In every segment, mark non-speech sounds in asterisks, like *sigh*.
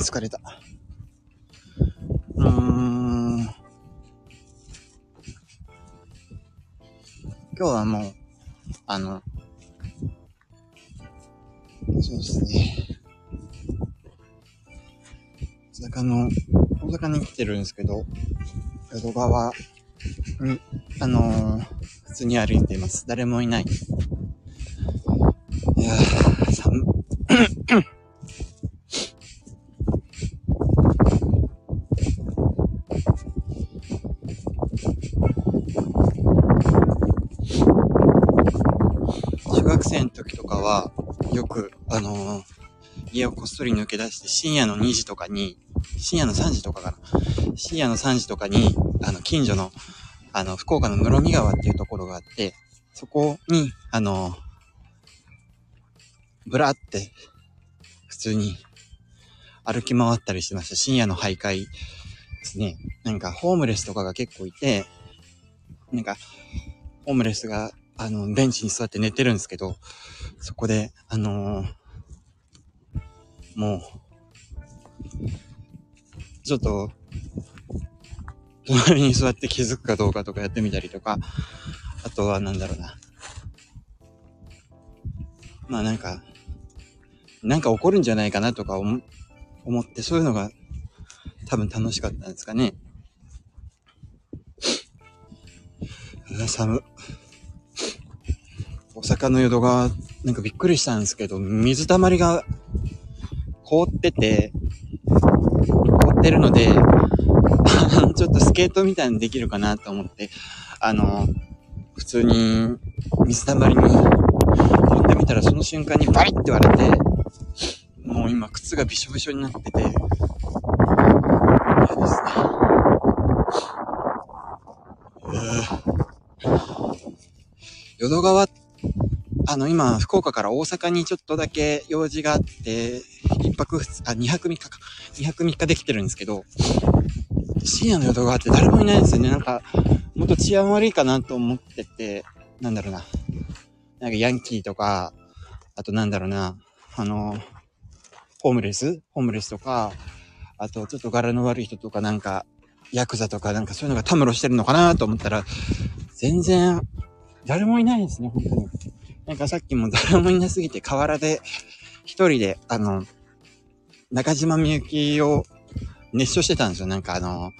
疲れた。うーん。今日はもう、あの、そうですね。大阪の、大阪に来てるんですけど、淀川に、あのー、普通に歩いています。誰もいない。家をこっそり抜け出して深夜の2時とかに、深夜の3時とかかな。深夜の3時とかに、あの、近所の、あの、福岡の室見川っていうところがあって、そこに、あの、ぶらって、普通に歩き回ったりしてました。深夜の徘徊ですね。なんか、ホームレスとかが結構いて、なんか、ホームレスが、あの、ベンチに座って寝てるんですけど、そこで、あのー、もう、ちょっと、隣に座って気づくかどうかとかやってみたりとか、あとはなんだろうな。まあなんか、なんか起こるんじゃないかなとか思って、そういうのが多分楽しかったんですかね。うわ、寒。大阪の淀川、なんかびっくりしたんですけど、水たまりが凍ってて、凍ってるので、*laughs* ちょっとスケートみたいにできるかなと思って、あの、普通に水たまりに飛んでみたらその瞬間にバリって割れて、もう今靴がびしょびしょになってて、嫌ですね。淀川、あの、今、福岡から大阪にちょっとだけ用事があって、一泊二日、あ、二泊三日か。二泊三日できてるんですけど、深夜の淀川って誰もいないんですよね。なんか、もっと治安悪いかなと思ってて、なんだろうな。なんかヤンキーとか、あとなんだろうな、あの、ホームレス？ホームレスとか、あとちょっと柄の悪い人とかなんか、ヤクザとかなんかそういうのがたむろしてるのかなと思ったら、全然、誰もいないんですね、本当に。なんかさっきも誰もいなすぎて河原で、一人で、あの、中島みゆきを熱唱してたんですよ。なんかあの、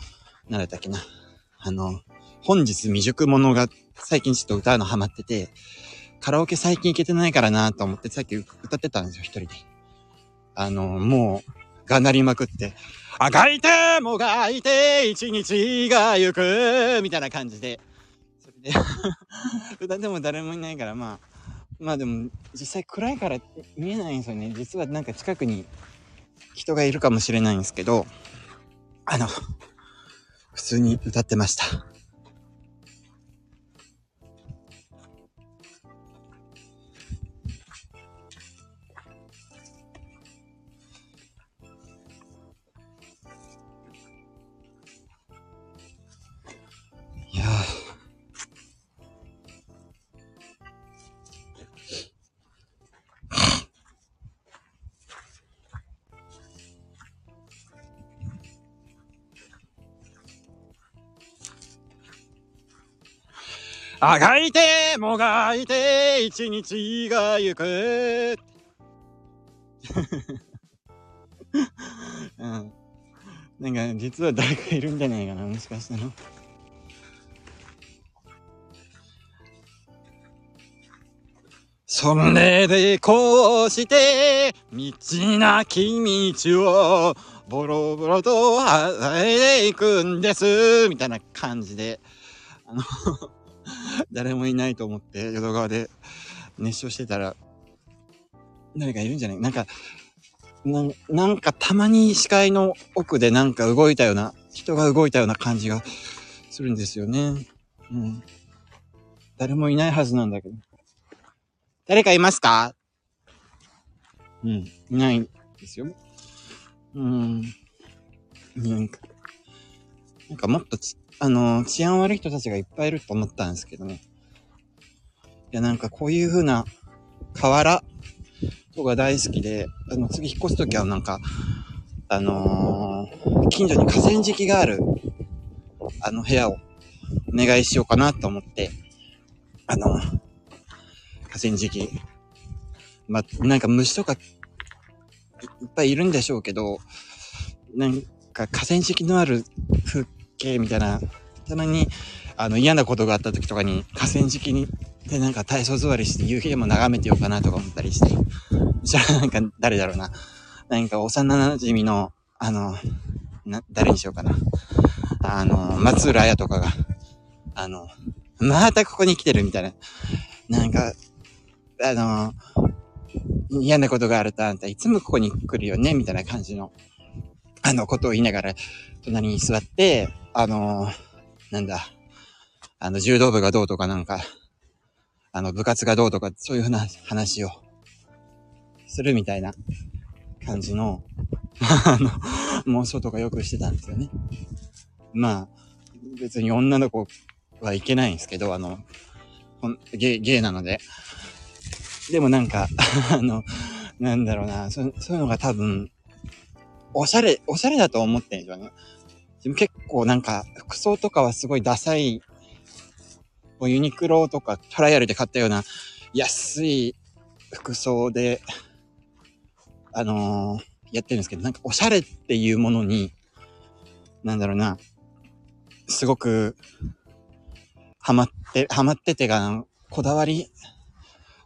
なんだったっけな。あの、本日未熟者が最近ちょっと歌うのハマってて、カラオケ最近行けてないからなと思ってさっき歌ってたんですよ、一人で。あの、もう、がなりまくって、あがいてもがいて一日が行くみたいな感じで。それで *laughs* 歌っても誰もいないから、まあ、まあでも、実際暗いから見えないんですよね。実はなんか近くに人がいるかもしれないんですけど、あの、普通に歌ってました。あがいてもがいて一日が行く。*laughs* うん。なんか実は誰かいるんじゃないかな、もしかしたら。それでこうして、道なき道を、ボロボロと歩いていくんです、みたいな感じで、あの *laughs* 誰もいないと思って、淀川で熱唱してたら、誰かいるんじゃない？なんか、ななんかたまに視界の奥でなんか動いたような、人が動いたような感じがするんですよね。うん。誰もいないはずなんだけど。誰かいますか？うん。いないんですよ。うん。なんか、なんかもっとちあの、治安悪い人たちがいっぱいいると思ったんですけどね。いや、なんかこういう風な河原とか大好きで、あの、次引っ越すときはなんか、あのー、近所に河川敷がある、あの部屋をお願いしようかなと思って、あの、河川敷。まなんか虫とかいっぱいいるんでしょうけど、なんか河川敷のある風景みたいな、たまにあの嫌なことがあった時とかに河川敷にでなんか体操座りして夕日でも眺めてようかなとか思ったりして、じゃあなんか誰だろうな。なんか幼馴染の、あの、な、誰にしようかな。あの、松浦綾とかが、あの、またここに来てるみたいな。なんか、あの、嫌なことがあるとあんたいつもここに来るよねみたいな感じの、あの、ことを言いながら、隣に座って、あの、なんだ、あの、柔道部がどうとかなんか、あの、部活がどうとか、そういうふうな話をするみたいな感じの、*laughs* あの、妄想とかよくしてたんですよね。まあ、別に女の子はいけないんですけど、あの、ゲイ、ゲイなので。でもなんか、*laughs* あの、なんだろうな、そそういうのが多分、おしゃれ、おしゃれだと思ってんですよね。でも結構なんか、服装とかはすごいダサい、ユニクロとかトライアルで買ったような安い服装で、あのー、やってるんですけど、なんかおしゃれっていうものに、なんだろうな、すごく、ハマって、ハマっててが、こだわり、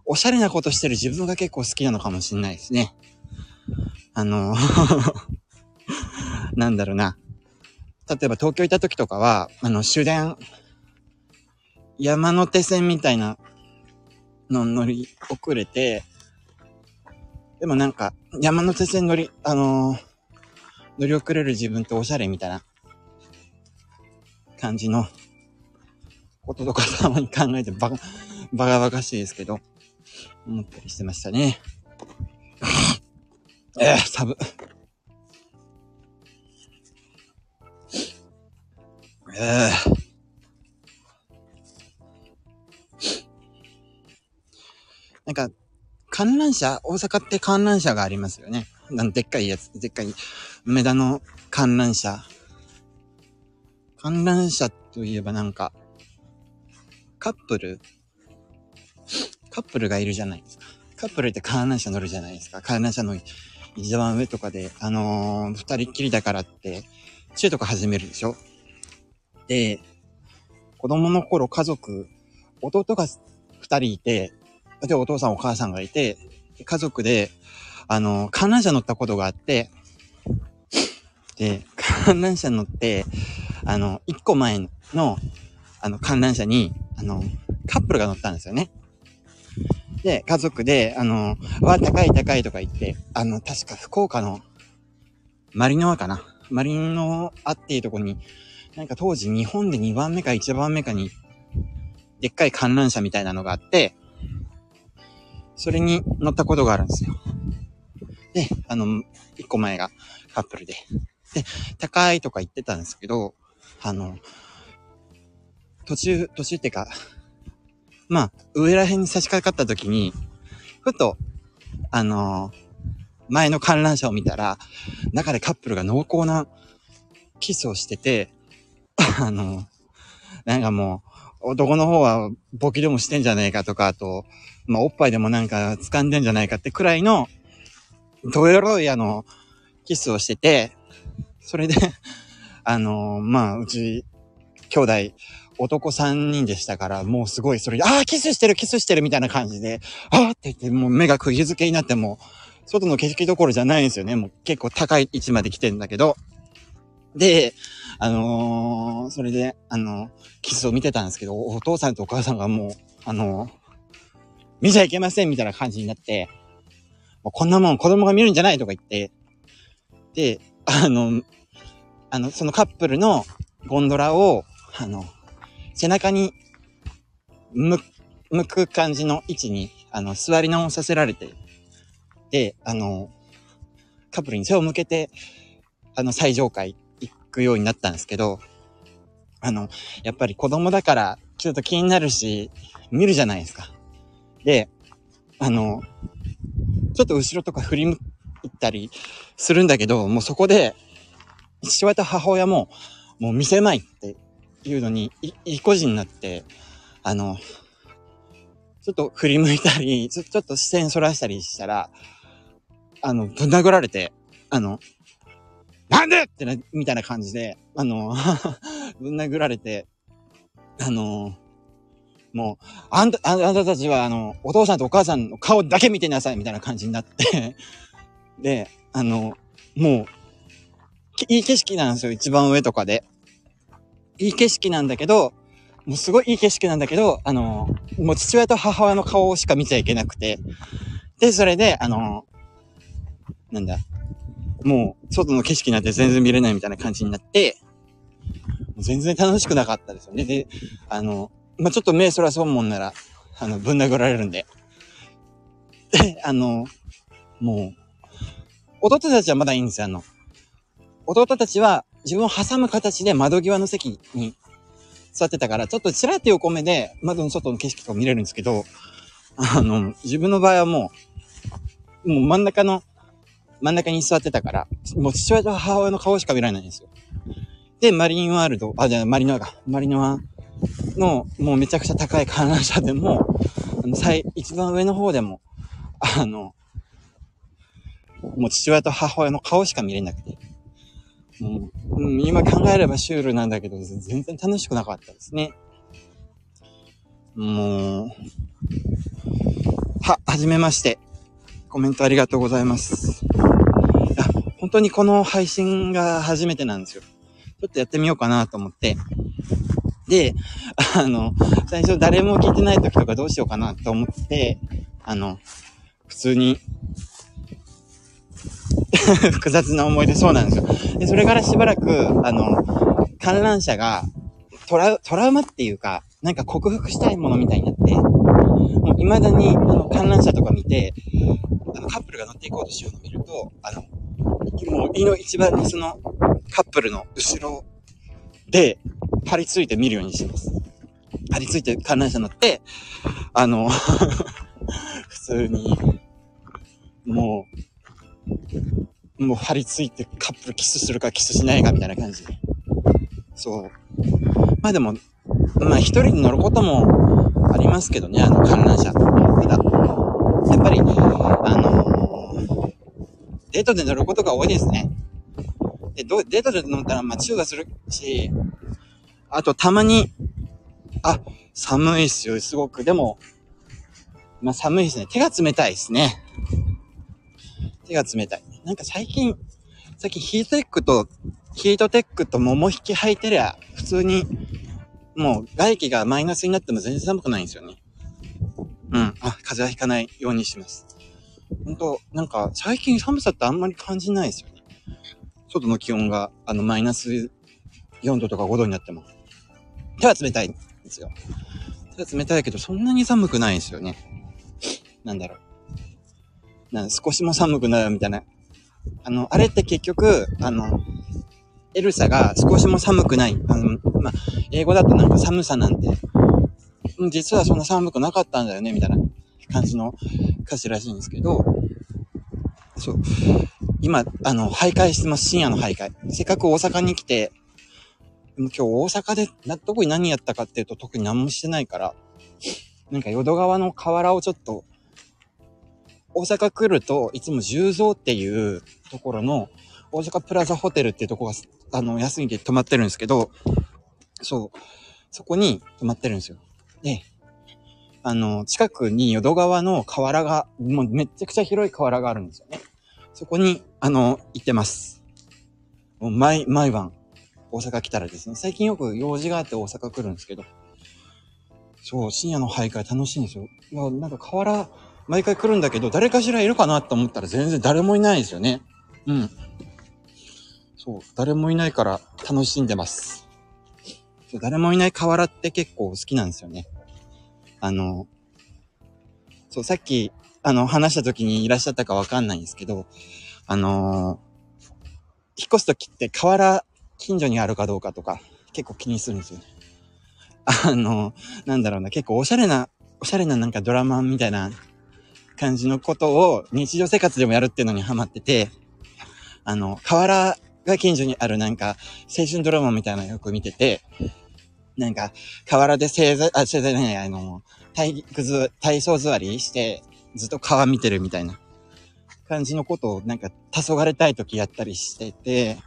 おしゃれなことしてる自分が結構好きなのかもしんないですね。あの *laughs* なんだろうな。例えば東京行った時とかは、あの、終電、山手線みたいなの乗り遅れて、でもなんか、山手線乗り、あのー、乗り遅れる自分っておしゃれみたいな感じのこととかたまに考えてバカ、バカバカしいですけど、思ったりしてましたね。えー、サブ。えー。なんか、観覧車、大阪って観覧車がありますよね。なんでっかいやつ、でっかい、梅田の観覧車。観覧車といえばなんか、カップル？カップルがいるじゃないですか。カップルって観覧車乗るじゃないですか。観覧車の一番上とかで、あのー、二人っきりだからって、中とか始めるでしょ？で、子供の頃家族、弟が二人いて、で、お父さんお母さんがいて、家族で、あの、観覧車乗ったことがあって、で、観覧車乗って、あの、一個前の、あの、観覧車に、あの、カップルが乗ったんですよね。で、家族で、あの、わ、高い高いとか言って、あの、確か福岡の、マリノアかな。マリノアっていうとこに、なんか当時日本で2番目か1番目かに、でっかい観覧車みたいなのがあって、それに乗ったことがあるんですよ。で、あの、一個前がカップルで。で、高いとか言ってたんですけど、あの、途中、途中ってか、まあ、上ら辺に差し掛かった時に、ふと、あの前の観覧車を見たら、中でカップルが濃厚なキスをしてて、あのなんかもう、男の方はボキでもしてんじゃねえかとか、あと、まあ、おっぱいでもなんか掴んでんじゃないかってくらいの、どエロいあの、キスをしてて、それであのー、まあ、うち、兄弟、男3人でしたから、もうすごいそれで、ああ、キスしてる、キスしてるみたいな感じで、ああって言って、もう目が釘付けになっても、外の景色どころじゃないんですよね。もう結構高い位置まで来てんだけど。で、あのー、それで、あのー、キスを見てたんですけど、お父さんとお母さんがもう、あのー見ちゃいけませんみたいな感じになって、もうこんなもん子供が見るんじゃないとか言って、で、あの、あの、そのカップルのゴンドラを、あの、背中に向向く感じの位置に、あの、座り直させられて、で、あの、カップルに背を向けて、あの、最上階行くようになったんですけど、あの、やっぱり子供だから、ちょっと気になるし、見るじゃないですか。で、あの、ちょっと後ろとか振り向いたりするんだけど、もうそこで、父親と母親も、もう見せまいっていうのに、い、い個人になって、あの、ちょっと振り向いたり、*laughs* ちょちょっと視線そらしたりしたら、あの、ぶん殴られて、あの、なんでってな、みたいな感じで、あの、*laughs* ぶん殴られて、あの、もう、あんた、あんたたちは、あの、お父さんとお母さんの顔だけ見てなさい、みたいな感じになってで、あの、もう、いい景色なんですよ、一番上とかで。いい景色なんだけど、もうすごいいい景色なんだけど、あの、もう父親と母親の顔しか見ちゃいけなくて。で、それで、あの、なんだ、もう、外の景色なんて全然見れないみたいな感じになって、全然楽しくなかったですよね。で、あの、まあ、ちょっと目そらそうもんなら、あの、ぶん殴られるんで。で、あの、もう、弟たちはまだいいんですよ、あの。弟たちは自分を挟む形で窓際の席に座ってたから、ちょっとちらって横目で窓の外の景色とか見れるんですけど、あの、自分の場合はもう、もう真ん中の、真ん中に座ってたから、もう父親と母親の顔しか見られないんですよ。で、マリンワールド、あ、じゃあマリノアが、マリノアの、もうめちゃくちゃ高い観覧車でも、あの、最、一番上の方でも、あの、もう父親と母親の顔しか見れなくて、う、うん、今考えればシュールなんだけど、全然楽しくなかったですね。もう、は、はじめまして。コメントありがとうございます。いや、本当にこの配信が初めてなんですよ。ちょっとやってみようかなと思って。で、あの、最初誰も聞いてない時とかどうしようかなと思って、あの、普通に *laughs* 複雑な思い出そうなんですよ。で、それからしばらく、あの、観覧車がトラウ、トラウマっていうか、なんか克服したいものみたいになって、もう未だに、あの、観覧車とか見て、あの、カップルが乗っていこうとしようの見ると、あの、もう胃の一番にそのカップルの後ろで張り付いて見るようにしてます。張り付いて観覧車乗って、あの *laughs* 普通に、もう、もう張り付いてカップルキスするかキスしないかみたいな感じ。そう。まあでも、まあ一人で乗ることもありますけどね、あの観覧車。ただ、やっぱり、あの、デートで乗ることが多いですね。で、どデートで乗ったら、まあ、チューがするし、あと、たまに、あ、寒いっすよ、すごく。でも、まあ、寒いですね。手が冷たいですね。手が冷たい。なんか最近、最近ヒートテックと、ヒートテックと桃引き履いてりゃ、普通に、もう外気がマイナスになっても全然寒くないんですよね。うん。あ、風邪はひかないようにします。本当なんか最近寒さってあんまり感じないですよね。外の気温が、あの、マイナス4度とか5度になっても。手は冷たいんですよ。手は冷たいけど、そんなに寒くないんですよね。なんだろう。なん少しも寒くないみたいな。あの、あれって結局、あの、エルサが少しも寒くない。あの、まあ、英語だとなんか寒さなんて、実はそんな寒くなかったんだよね、みたいな感じの歌詞らしいんですけど、そう。今、あの、徘徊してます。深夜の徘徊。せっかく大阪に来て、今日大阪で、な、どこに何やったかっていうと特に何もしてないから、なんか淀川の河原をちょっと、大阪来るといつも十蔵っていうところの大阪プラザホテルっていうとこが、あの、安いんで泊まってるんですけど、そう、そこに泊まってるんですよ。で、あの、近くに淀川の河原が、もうめちゃくちゃ広い河原があるんですよね。そこに、あの、行ってます。もう毎、毎晩、大阪来たらですね、最近よく用事があって大阪来るんですけど、そう、深夜の徘徊楽しいんですよ。いや、なんか河原、毎回来るんだけど、誰かしらいるかなと思ったら全然誰もいないですよね。うん。そう、誰もいないから楽しんでます。誰もいない河原って結構好きなんですよね。あの、そう、さっきあの、話した時にいらっしゃったかわかんないんですけど、あのー、引っ越す時って河原近所にあるかどうかとか結構気にするんですよね。あの、なんだろうな、結構おしゃれな、おしゃれななんかドラマみたいな感じのことを日常生活でもやるっていうのにハマってて、あの、河原が近所にあるなんか、青春ドラマみたいなのよく見てて、なんか、河原で正座、あ、正座じゃない、あの、体育ず、体操座りして、ずっと川見てるみたいな感じのことをなんか、黄昏たい時やったりしてて、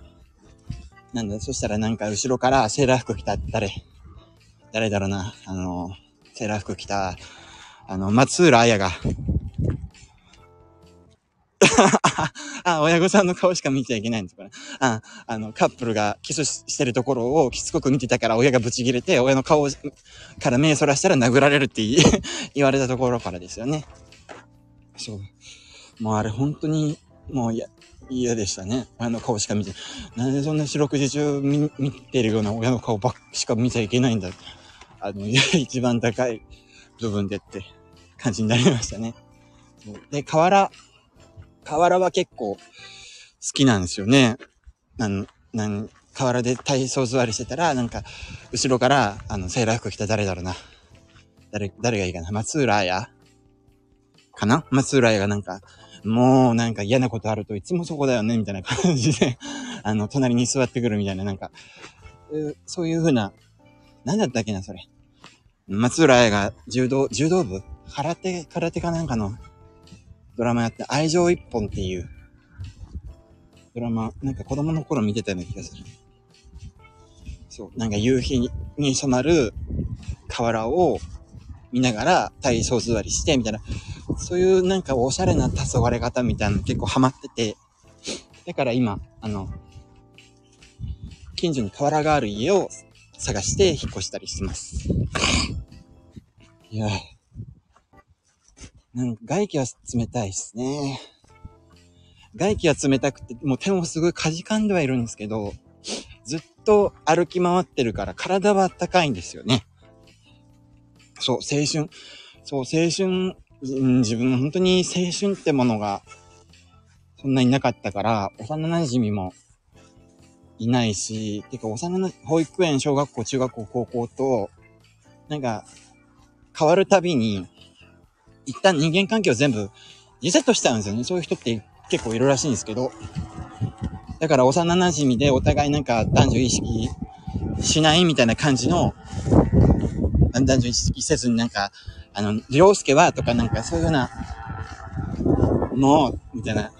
なんだ、そしたらなんか後ろからセーラー服着た誰、誰だろうな、あの、セーラー服着た、あの、松浦彩が、*laughs* あ、親御さんの顔しか見ちゃいけないんですから。あ、あの、カップルがキスしてるところをきつこく見てたから親がブチ切れて、親の顔から目そらしたら殴られるって *laughs* 言われたところからですよね。そう。もうあれ本当に、もう嫌、嫌でしたね。親の顔しか見て。なんでそんな四六時中見見てるような親の顔ばっしか見ちゃいけないんだ。あの、*laughs* 一番高い部分でって感じになりましたね。で、河原、河原は結構好きなんですよね。なん、なん、河原で体操座りしてたら、なんか、後ろから、あの、セーラー服着た誰だろうな。誰、誰がいいかな松浦彩かな？松浦彩がなんか、もうなんか嫌なことあるといつもそこだよね、みたいな感じで *laughs* あの、隣に座ってくるみたいな、なんか、そういう風な、なんだったっけな、それ。松浦彩が柔道、柔道部？空手、空手かなんかのドラマやって、愛情一本っていう。ドラマ、なんか子供の頃見てたような気がする。そう、なんか夕日に染まる河原を見ながら体操座りして、みたいな、そういうなんかおしゃれな黄昏方みたいなの結構ハマってて、だから今、あの、近所に河原がある家を探して引っ越したりしてます。いやなんか外気は冷たいですね。外気は冷たくて、もう手もすごいかじかんではいるんですけど、ずっと歩き回ってるから体は暖かいんですよね。そう、青春。そう、青春、自分本当に青春ってものがそんなになかったから、幼馴染もいないし、てか幼な、保育園、小学校、中学校、高校と、なんか、変わるたびに、一旦人間関係を全部リセットしちゃうんですよね。そういう人って結構いるらしいんですけど。だから幼馴染でお互いなんか男女意識しないみたいな感じの、男女意識せずになんか、あの、りょうすけはとかなんかそういうような、もう、みたいな、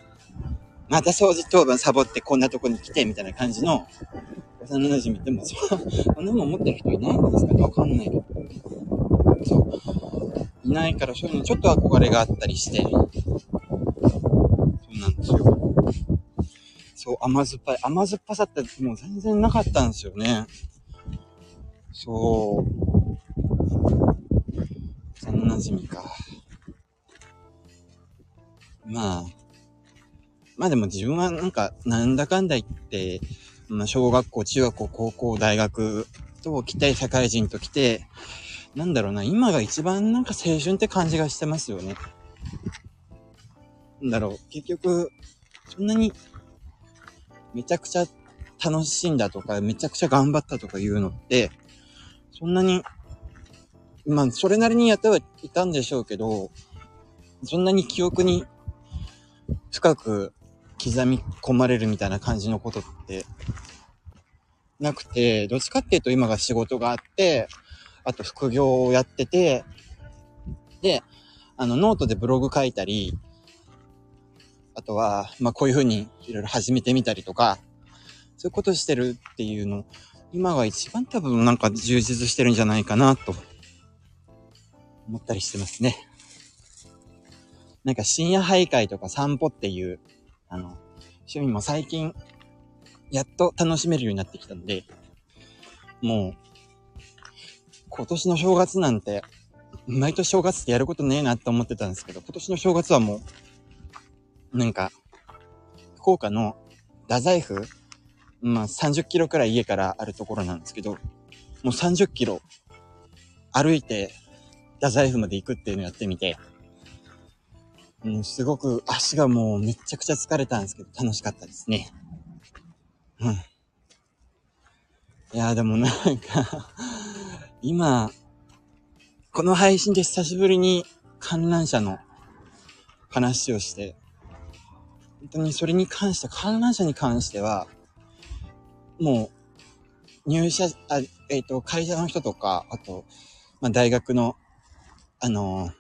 また掃除当番サボってこんなとこに来て、みたいな感じの、幼馴染でも、そ、そんなもん思ってる人いないんですかねわかんないけど。そう。いないから、そういうのちょっと憧れがあったりして、そうなんですよ。そう、甘酸っぱい。甘酸っぱさってもう全然なかったんですよね。そう。幼馴染みか。まあ。まあでも自分はなんか、なんだかんだ言って、まあ小学校、中学校、高校、大学と来て、社会人と来て、なんだろうな、今が一番なんか青春って感じがしてますよね。なんだろう、結局、そんなに、めちゃくちゃ楽しんだとか、めちゃくちゃ頑張ったとかいうのって、そんなに、まあ、それなりにやってはいたんでしょうけど、そんなに記憶に深く刻み込まれるみたいな感じのことってなくて、どっちかっていうと今が仕事があって、あと副業をやってて、で、あの、ノートでブログ書いたり、あとは、まあ、こういう風にいろいろ始めてみたりとか、そういうことしてるっていうの、今が一番多分なんか充実してるんじゃないかなと、思ったりしてますね。なんか深夜徘徊とか散歩っていう、あの、趣味も最近、やっと楽しめるようになってきたんで、もう、今年の正月なんて、毎年正月ってやることねえなって思ってたんですけど、今年の正月はもう、なんか、福岡の太宰府、まあ30キロくらい家からあるところなんですけど、もう30キロ歩いて太宰府まで行くっていうのをやってみて、もうすごく足がもうめちゃくちゃ疲れたんですけど楽しかったですね。うん。いやでもなんか今、この配信で久しぶりに観覧車の話をして、本当にそれに関して、観覧車に関しては、もう、入社、あえっ、ー、と、会社の人とか、あと、まあ、大学の、あのー、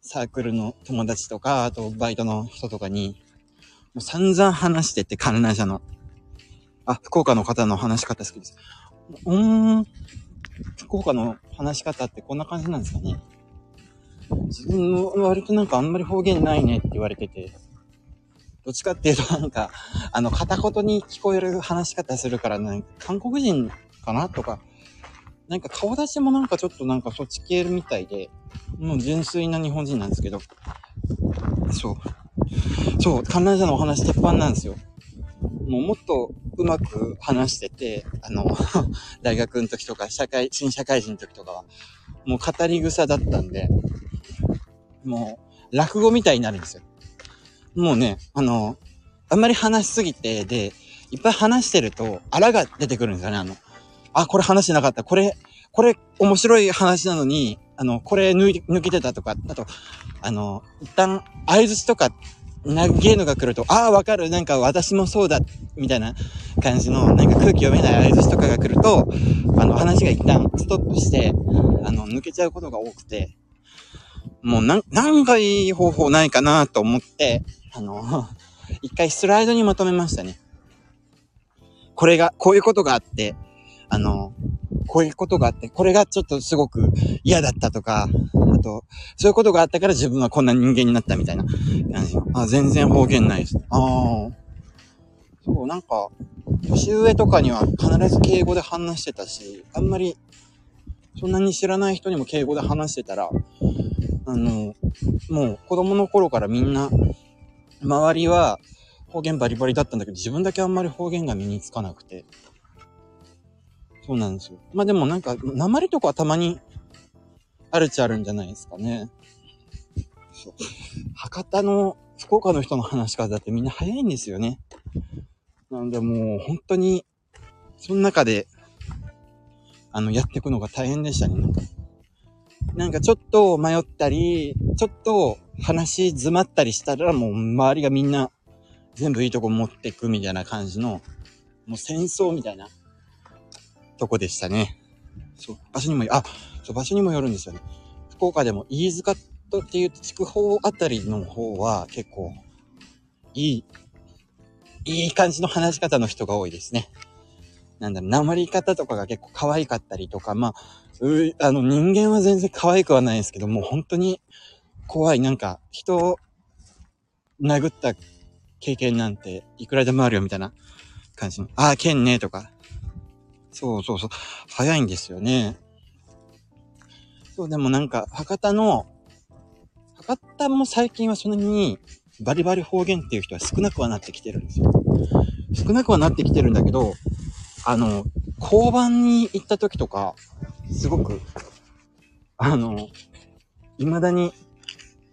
サークルの友達とか、あと、バイトの人とかに、もう散々話してって、観覧車の。あ、福岡の方の話し方好きです。うん、福岡の話し方ってこんな感じなんですかね。自分も割となんかあんまり方言ないねって言われてて、どっちかっていうとなんか、あの、片言に聞こえる話し方するから、ね、韓国人かなとか、なんか顔出しもなんかちょっとなんかそっち系みたいで、もう純粋な日本人なんですけど、そう。そう、観覧車のお話鉄板なんですよ。もうもっとうまく話してて、あの、*laughs* 大学の時とか、社会、新社会人の時とかは、もう語り草だったんで、もう、落語みたいになるんですよ。もうね、あの、あんまり話しすぎて、で、いっぱい話してると、あらが出てくるんですよね、あの。あ、これ話してなかった。これ、これ面白い話なのに、あの、これ抜抜けてたとか、あと、あの、一旦、合図とか、投げるのが来ると、ああ、わかる。なんか私もそうだ。みたいな感じの、なんか空気読めない合図とかが来ると、あの、話が一旦ストップして、あの、抜けちゃうことが多くて、もうなん、なんかいい方法ないかなと思って、あの、*laughs* 一回スライドにまとめましたね。これが、こういうことがあって、あの、こういうことがあって、これがちょっとすごく嫌だったとか、あと、そういうことがあったから自分はこんな人間になったみたいな感じ。あ、全然方言ないです。ああ。そう、なんか、年上とかには必ず敬語で話してたし、あんまり、そんなに知らない人にも敬語で話してたら、あの、もう子供の頃からみんな、周りは方言バリバリだったんだけど、自分だけあんまり方言が身につかなくて。そうなんですよ。まあでもなんか、鉛とかはたまにあるっちゃあるんじゃないですかね。そう。博多の福岡の人の話し方ってみんな早いんですよね。なんでもう本当に、その中で、あの、やっていくのが大変でしたね。なんかなんかちょっと迷ったり、ちょっと話詰まったりしたらもう周りがみんな全部いいとこ持ってくみたいな感じの、もう戦争みたいなとこでしたね。そう、場所にも、あ、そう、場所にもよるんですよね。福岡でも飯塚とっていう筑豊あたりの方は結構いい、いい感じの話し方の人が多いですね。なんだろう、鉛り方とかが結構可愛かったりとか、まあ、う、あの、人間は全然可愛くはないですけど、もう本当に怖い。なんか、人を殴った経験なんていくらでもあるよみたいな感じの。ああ、剣ね、とか。そうそうそう。早いんですよね。そう、でもなんか、博多の、博多も最近はそんなにバリバリ方言っていう人は少なくはなってきてるんですよ。少なくはなってきてるんだけど、あの、交番に行った時とか、すごく、あの、未だに、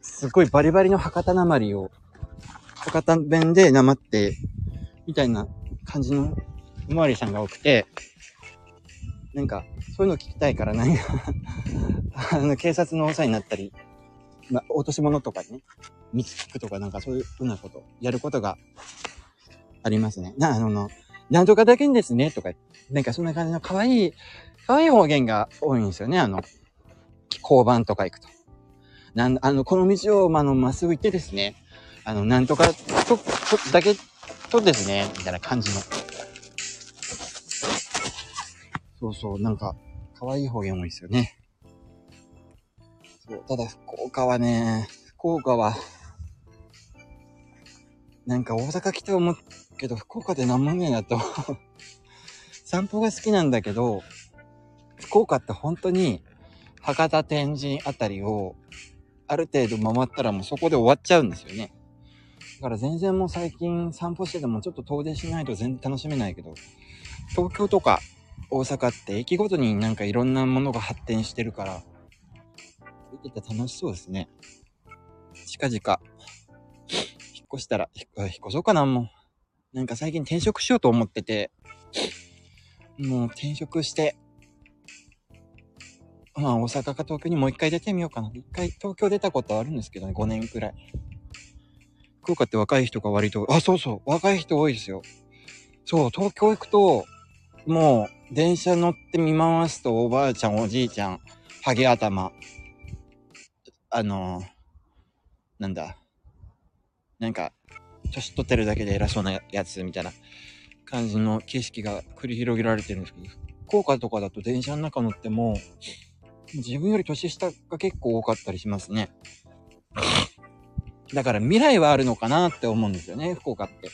すごいバリバリの博多なまりを、博多弁でなまって、みたいな感じのおまわりさんが多くて、なんか、そういうの聞きたいから何か *laughs* あの、警察の長になったり、まあ、落とし物とかね、見つくとかなんかそういうふうなこと、やることがありますね。な、あの、なんとかだけにですね、とか、なんかそんな感じの可愛い、可愛い方言が多いんですよね、あの、交番とか行くと。なん、あの、この道を、ま、あの、まっすぐ行ってですね、あの、なんとか、と、と、だけ、とですね、みたいな感じの。そうそう、なんか、可愛い方言多いですよね。そう、ただ、福岡はね、福岡は、なんか大阪来て思うけど、福岡で何もねえなと *laughs* 散歩が好きなんだけど、福岡って本当に、博多天神あたりを、ある程度回ったらもうそこで終わっちゃうんですよね。だから全然もう最近散歩しててもちょっと遠出しないと全然楽しめないけど、東京とか大阪って駅ごとになんかいろんなものが発展してるから、見てて楽しそうですね。近々、引っ越したら、引っ越そうかな、もう。なんか最近転職しようと思ってて、もう転職して、まあ大阪か東京にもう一回出てみようかな。一回東京出たことあるんですけどね、5年くらい。福岡って若い人が割と、あ、そうそう、若い人多いですよ。そう、東京行くと、もう、電車乗って見回すと、おばあちゃん、おじいちゃん、ハゲ頭、あのなんだ、なんか、年取ってるだけで偉そうなやつみたいな感じの景色が繰り広げられてるんですけど、福岡とかだと電車の中乗っても、自分より年下が結構多かったりしますね。だから未来はあるのかなって思うんですよね、福岡って。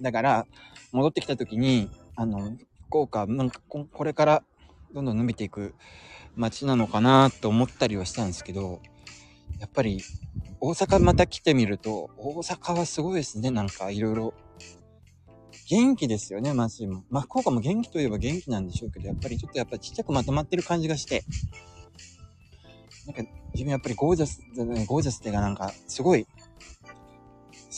だから、戻ってきた時に、あの、福岡、なんかこれからどんどん伸びていく街なのかなと思ったりはしたんですけど、やっぱり大阪また来てみると、大阪はすごいですね、なんかいろいろ。元気ですよね、街も。まあ、福岡も元気といえば元気なんでしょうけど、やっぱりちょっとやっぱちっちゃくまとまってる感じがして、なんか自分やっぱりゴージャス、ゴージャスっていうかなんか、すごい、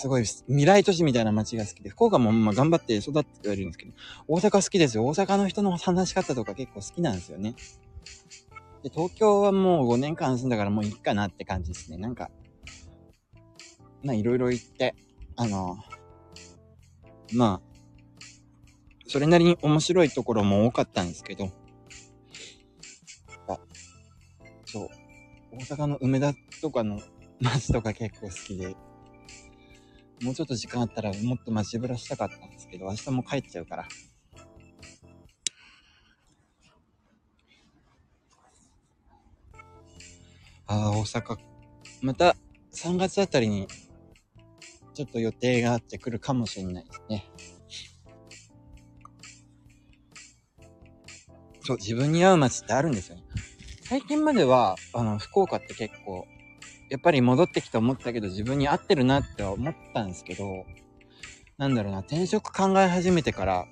すごい未来都市みたいな街が好きで、福岡もまあ頑張って育ってはいるんですけど、大阪好きですよ。大阪の人の話し方とか結構好きなんですよね。で、東京はもう5年間住んだからもういいかなって感じですね。なんか、まあいろいろ言って、あの、まあ、それなりに面白いところも多かったんですけど、あ、そう、大阪の梅田とかの街とか結構好きで、もうちょっと時間あったらもっと街ぶらしたかったんですけど、明日も帰っちゃうから。ああ、大阪。また3月あたりにちょっと予定があってくるかもしれないですね。そう、自分に合う街ってあるんですよね。最近までは、あの、福岡って結構、やっぱり戻ってきて思ったけど自分に合ってるなって思ったんですけど、なんだろうな、転職考え始めてから、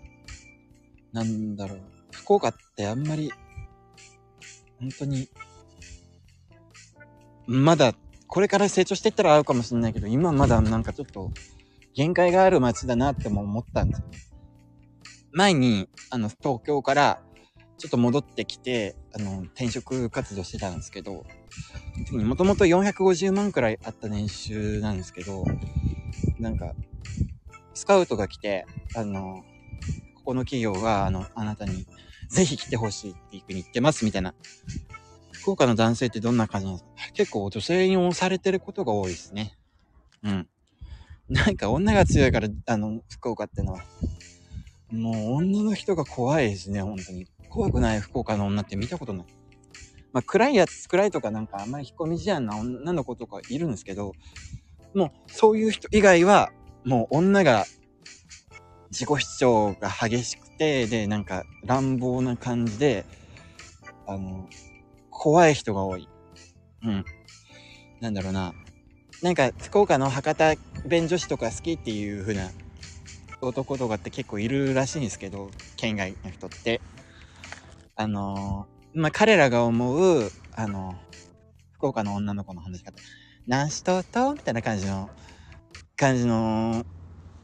なんだろう、福岡ってあんまり、本当に、まだこれから成長していったら合うかもしれないけど、今まだなんかちょっと限界がある街だなっても思ったんですよ。前に、あの、東京からちょっと戻ってきて、あの、転職活動してたんですけど、もともと450万くらいあった年収なんですけど、なんか、スカウトが来て、あの、ここの企業が、あの、あなたにぜひ来てほしいっていうふうに言ってますみたいな福岡の男性ってどんな感じなんですか？結構女性に押されてることが多いですね。うん。なんか女が強いから、あの、福岡ってのは。もう女の人が怖いですね、本当に。怖くない福岡の女って見たことない。まあ、暗いやつ、暗いとかなんかあんまり引っ込み思案な女の子とかいるんですけど、もうそういう人以外は、もう女が自己主張が激しくて、で、なんか乱暴な感じで、あの、怖い人が多い。うん。なんだろうな。なんか、福岡の博多弁女子とか好きっていう風な男とかって結構いるらしいんですけど、県外の人って。あのー、まあ、彼らが思う、あのー、福岡の女の子の話し方。何しととみたいな感じの、感じの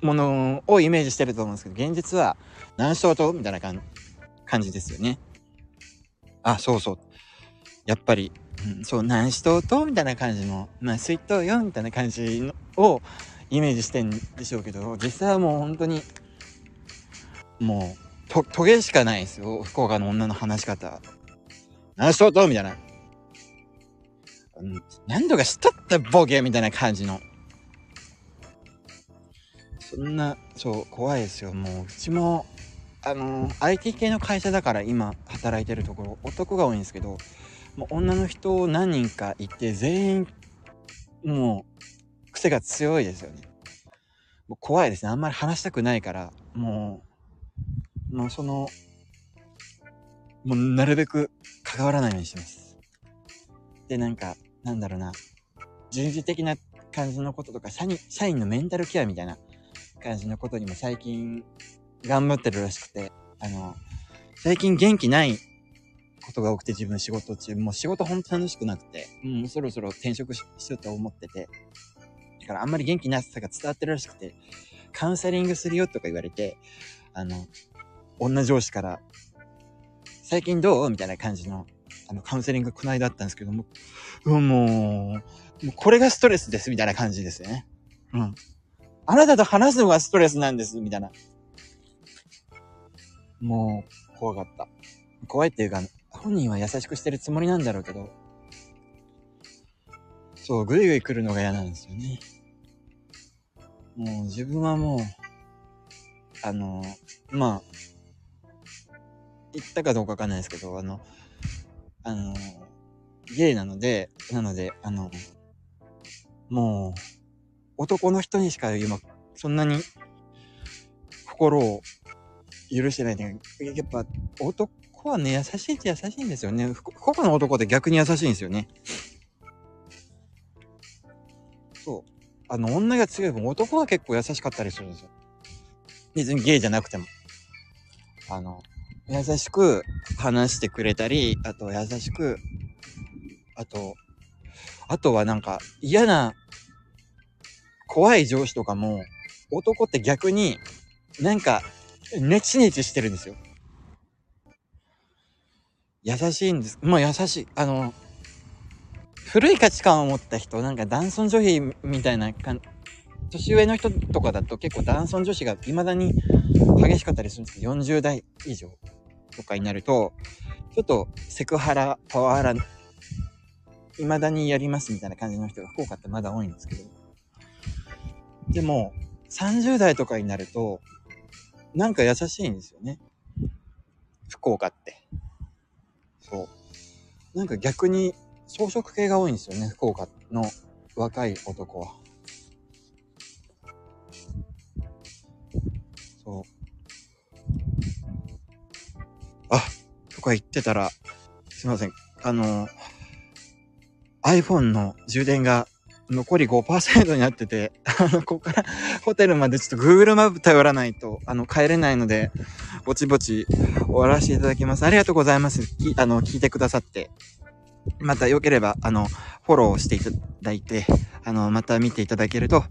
ものをイメージしてると思うんですけど、現実は何しととみたいな感じですよね。あ、そうそう。やっぱり、うん、そう、何しととみたいな感じの、まあ、スイートよみたいな感じのをイメージしてんでしょうけど、実際はもう本当に、もう、と、トゲしかないですよ。福岡の女の話し方。何しとうとみたいな。何度かしとったボケみたいな感じの。そんな、そう、怖いですよ。もう、うちも、あの、IT 系の会社だから今働いてるところ、男が多いんですけど、もう女の人を何人かいて、全員、もう、癖が強いですよね。もう怖いですね。あんまり話したくないから、もう、もうその、もうなるべく関わらないようにしてます。で、なんか、なんだろうな、人事的な感じのこととか、社員のメンタルケアみたいな感じのことにも最近頑張ってるらしくて、あの、最近元気ないことが多くて自分仕事中、もう仕事ほんと楽しくなくて、もうそろそろ転職しようと思ってて、だからあんまり元気なさが伝わってるらしくて、カウンセリングするよとか言われて、あの、女上司から、最近どう？みたいな感じの、あのカウンセリングこの間あったんですけども、もう、もうこれがストレスです、みたいな感じですよね。うん。あなたと話すのがストレスなんです、みたいな。もう、怖かった。怖いっていうか、本人は優しくしてるつもりなんだろうけど、そう、ぐいぐい来るのが嫌なんですよね。もう自分はもう、あの、まあ、言ったかどうかわかんないですけど、あの、あの、ゲイなので、なので、あの、もう、男の人にしか今、そんなに、心を許してないね。やっぱ、男はね、優しいって優しいんですよね。福の男って逆に優しいんですよね。そう。あの、女が強い分、男は結構優しかったりするんですよ。別にゲイじゃなくても。あの、優しく話してくれたり、あと優しく、あと、あとはなんか嫌な、怖い上司とかも、男って逆になんか、ネチネチしてるんですよ。優しいんです。もう優しい。あの、古い価値観を持った人、なんか男尊女卑みたいな年上の人とかだと結構男尊女子が未だに激しかったりするんですけど、40代以上とかになると、ちょっとセクハラ、パワハラ、未だにやりますみたいな感じの人が福岡ってまだ多いんですけど。でも、30代とかになると、なんか優しいんですよね。福岡って。そう。なんか逆に装飾系が多いんですよね、福岡の若い男は。あ、とか言ってたら、すいません。あの、iPhone の充電が残り5%になってて、あの、ここからホテルまでちょっと Google マップ頼らないと、あの、帰れないので、ぼちぼち終わらせていただきます。ありがとうございます。きあの、聞いてくださって。また良ければ、あの、フォローしていただいて、あの、また見ていただけると、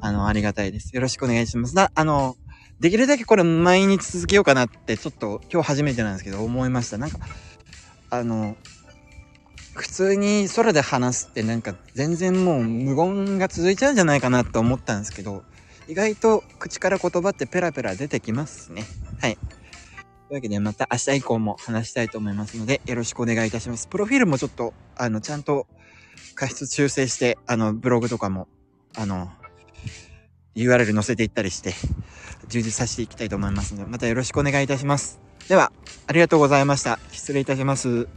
あの、ありがたいです。よろしくお願いします。だ、あの、できるだけこれ毎日続けようかなって、ちょっと今日初めてなんですけど、思いました。なんか、あの、普通に空で話すってなんか全然もう無言が続いちゃうんじゃないかなと思ったんですけど、意外と口から言葉ってペラペラ出てきますね。はい。というわけでまた明日以降も話したいと思いますので、よろしくお願いいたします。プロフィールもちょっと、あの、ちゃんと過失修正して、あの、ブログとかも、あの、URL 載せていったりして、充実させていきたいと思いますので、またよろしくお願いいたします。では、ありがとうございました。失礼いたします。